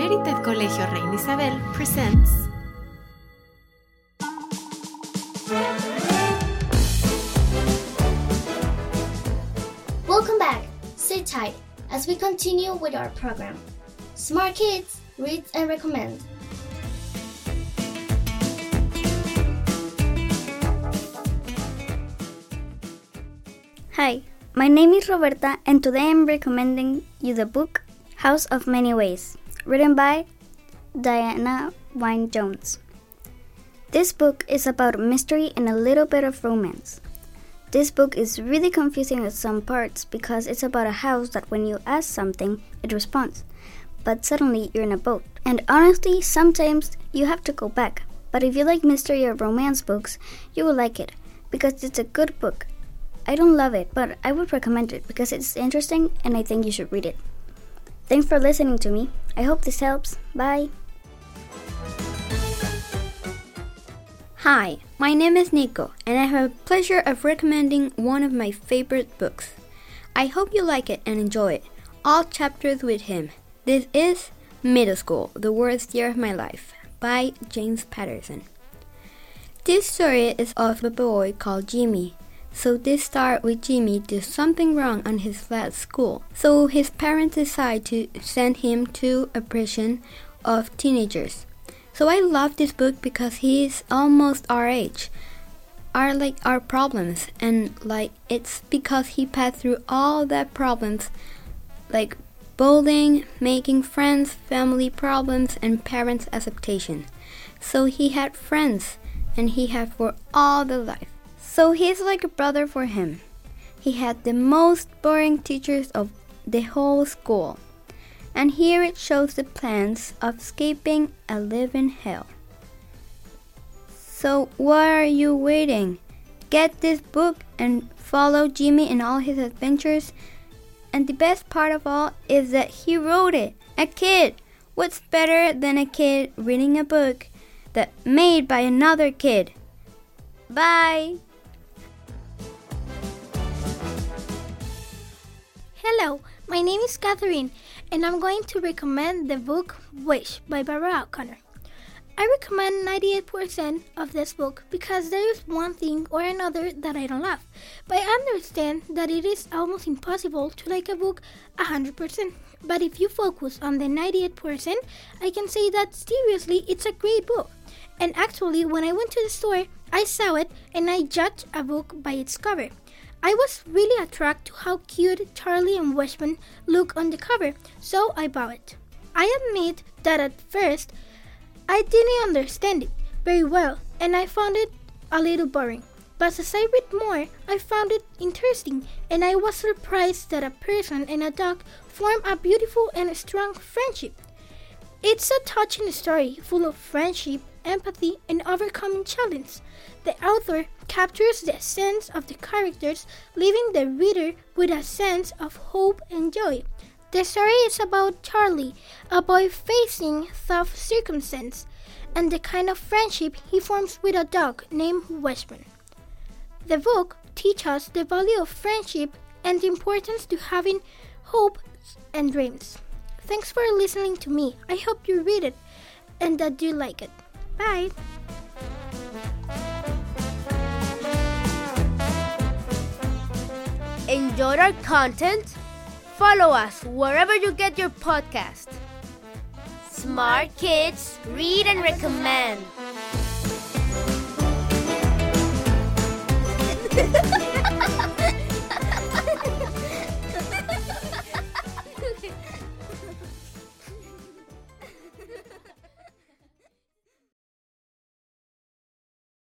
Merited Colegio Reina Isabel presents Welcome back. Sit tight as we continue with our program. Smart Kids reads and recommend. Hi, my name is Roberta, and today I'm recommending you the book House of Many Ways, written by Diana Wynne Jones. This book is about mystery and a little bit of romance. This book is really confusing at some parts because it's about a house that when you ask something, it responds. But suddenly you're in a boat. And honestly, sometimes you have to go back. But if you like mystery or romance books, you will like it because it's a good book I don't love it, but I would recommend it because it's interesting and I think you should read it. Thanks for listening to me. I hope this helps. Bye. Hi, my name is Nico, and I have the pleasure of recommending one of my favorite books. I hope you like it and enjoy it. All chapters with him. This is Middle School, the worst year of my life, by James Patterson. This story is of a boy called Jimmy so this start with Jimmy did something wrong on his last school. So his parents decide to send him to a prison of teenagers. So I love this book because he is almost our age. Are like our problems and like it's because he passed through all that problems like bullying, making friends, family problems and parents acceptation. So he had friends and he had for all the life. So he's like a brother for him. He had the most boring teachers of the whole school. And here it shows the plans of escaping a living hell. So why are you waiting? Get this book and follow Jimmy in all his adventures. And the best part of all is that he wrote it. A kid. What's better than a kid reading a book that made by another kid? Bye. Hello, my name is Catherine, and I'm going to recommend the book Wish by Barbara O'Connor. I recommend 98% of this book because there is one thing or another that I don't love, but I understand that it is almost impossible to like a book 100%. But if you focus on the 98%, I can say that seriously it's a great book. And actually, when I went to the store, I saw it and I judged a book by its cover. I was really attracted to how cute Charlie and Wishbone look on the cover, so I bought it. I admit that at first I didn't understand it very well and I found it a little boring. But as I read more, I found it interesting and I was surprised that a person and a dog form a beautiful and strong friendship. It's a touching story full of friendship, empathy, and overcoming challenges. The author captures the essence of the characters, leaving the reader with a sense of hope and joy. The story is about Charlie, a boy facing tough circumstances, and the kind of friendship he forms with a dog named Wishbone. The book teaches us the value of friendship and the importance to having hope and dreams. Thanks for listening to me. I hope you read it and that you like it. Bye. Enjoyed our content? Follow us wherever you get your podcast. Smart Kids Read and Recommend.